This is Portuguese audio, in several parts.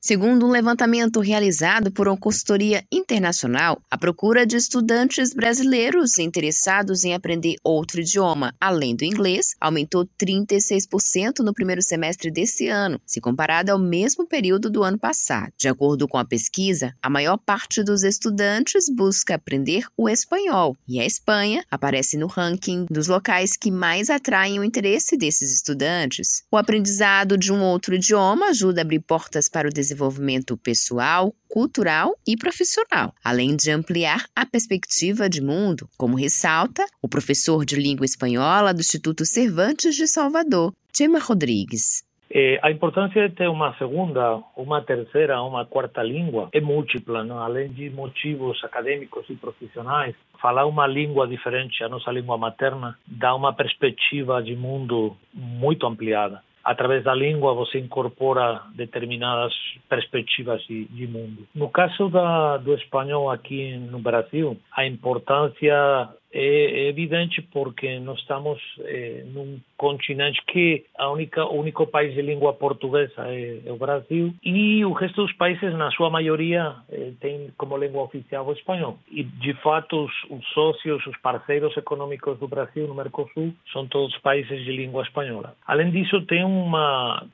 Segundo um levantamento realizado por uma consultoria internacional, a procura de estudantes brasileiros interessados em aprender outro idioma, além do inglês, aumentou 36% no primeiro semestre desse ano, se comparado ao mesmo período do ano passado. De acordo com a pesquisa, a maior parte dos estudantes busca aprender o espanhol, e a Espanha aparece no ranking dos locais que mais atraem o interesse desses estudantes. O aprendizado de um outro idioma ajuda a abrir portas para o desenvolvimento desenvolvimento pessoal, cultural e profissional, além de ampliar a perspectiva de mundo, como ressalta o professor de língua espanhola do Instituto Cervantes de Salvador, Gemma Rodrigues. Eh, a importância de ter uma segunda, uma terceira, uma quarta língua é múltipla, não? além de motivos acadêmicos e profissionais. Falar uma língua diferente, a nossa língua materna, dá uma perspectiva de mundo muito ampliada através da língua você incorpora determinadas perspectivas de, de mundo. No caso da, do espanhol aqui no Brasil, a importância é evidente porque nós estamos é, num continente que a única o único país de língua portuguesa é, é, o Brasil e o resto dos países na sua maioria é, tem como língua oficial o espanhol e de fato os, os, sócios os parceiros econômicos do Brasil no Mercosul são todos países de língua espanhola além disso tem uma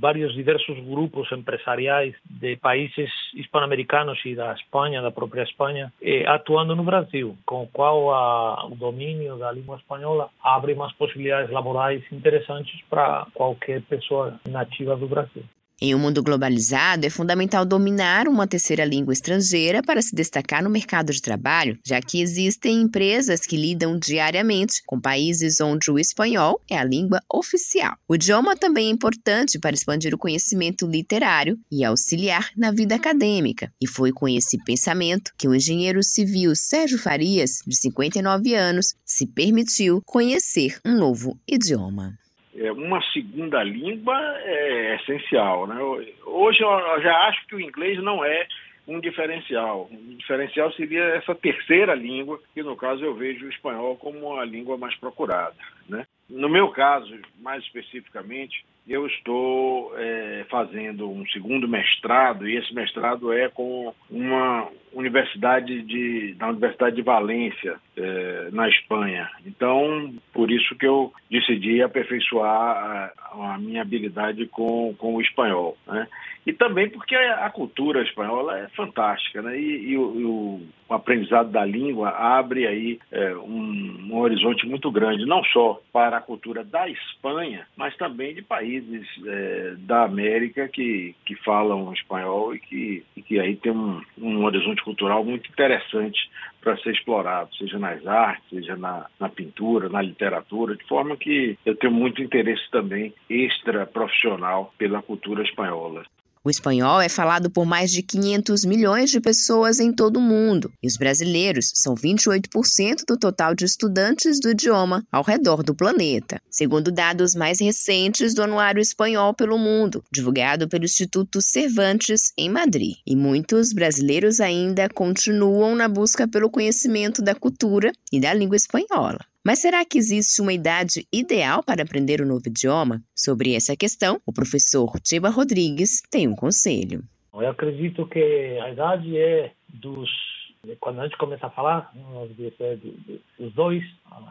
vários diversos grupos empresariais de países hispano-americanos e da Espanha da própria Espanha é, atuando no Brasil com o qual a o domínio da língua espanhola abre mais possibilidades laborais interessantes para qualquer pessoa nativa do Brasil. Em um mundo globalizado, é fundamental dominar uma terceira língua estrangeira para se destacar no mercado de trabalho, já que existem empresas que lidam diariamente com países onde o espanhol é a língua oficial. O idioma também é importante para expandir o conhecimento literário e auxiliar na vida acadêmica. E foi com esse pensamento que o engenheiro civil Sérgio Farias, de 59 anos, se permitiu conhecer um novo idioma uma segunda língua é essencial. Né? Hoje eu já acho que o inglês não é um diferencial. Um diferencial seria essa terceira língua, que no caso eu vejo o espanhol como a língua mais procurada. Né? No meu caso, mais especificamente, eu estou é, fazendo um segundo mestrado e esse mestrado é com uma universidade de, da Universidade de Valência, é, na Espanha. Então, por isso que eu decidi aperfeiçoar a, a minha habilidade com, com o espanhol. Né? E também porque a cultura espanhola é fantástica, né? E, e, o, e o, aprendizado da língua abre aí é, um, um, horizonte muito grande, não só para a cultura da Espanha, mas também de países é, da América que, que falam espanhol e que, e que aí tem um, um horizonte cultural muito interessante para ser explorado, seja nas artes, seja na, na, pintura, na literatura, de forma que eu tenho muito interesse também extra profissional pela cultura espanhola. O espanhol é falado por mais de 500 milhões de pessoas em todo o mundo, e os brasileiros são 28% do total de estudantes do idioma ao redor do planeta, segundo dados mais recentes do Anuário Espanhol pelo Mundo, divulgado pelo Instituto Cervantes em Madrid. E muitos brasileiros ainda continuam na busca pelo conhecimento da cultura e da língua espanhola. Mas será que existe uma idade ideal para aprender um novo idioma? Sobre essa questão, o professor Tiba Rodrigues tem um conselho. Eu acredito que a idade é dos quando a gente começa a falar, dos dois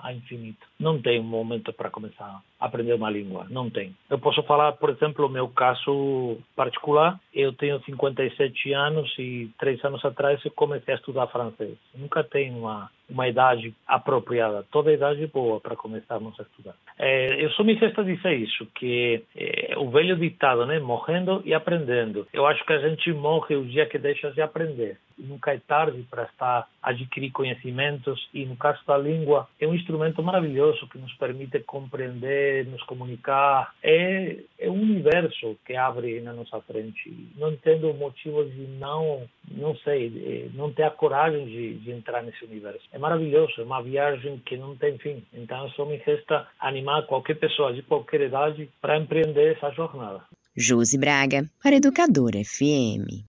a infinito. Não tem um momento para começar a aprender uma língua, não tem. Eu posso falar, por exemplo, o meu caso particular. Eu tenho 57 anos e três anos atrás eu comecei a estudar francês. Nunca tenho uma uma idade apropriada, toda idade é boa para começarmos a estudar. É, eu sou me resta dizer isso, que é, o velho ditado, né, morrendo e aprendendo. Eu acho que a gente morre o dia que deixa de aprender nunca é tarde para estar adquirir conhecimentos e no caso da língua é um instrumento maravilhoso que nos permite compreender, nos comunicar. É, é um universo que abre na nossa frente. Não tendo motivo de não, não sei, não ter a coragem de, de entrar nesse universo. É maravilhoso, é uma viagem que não tem fim. Então só me resta animar qualquer pessoa de qualquer idade para empreender essa jornada. Josi Braga, para Educadora FM.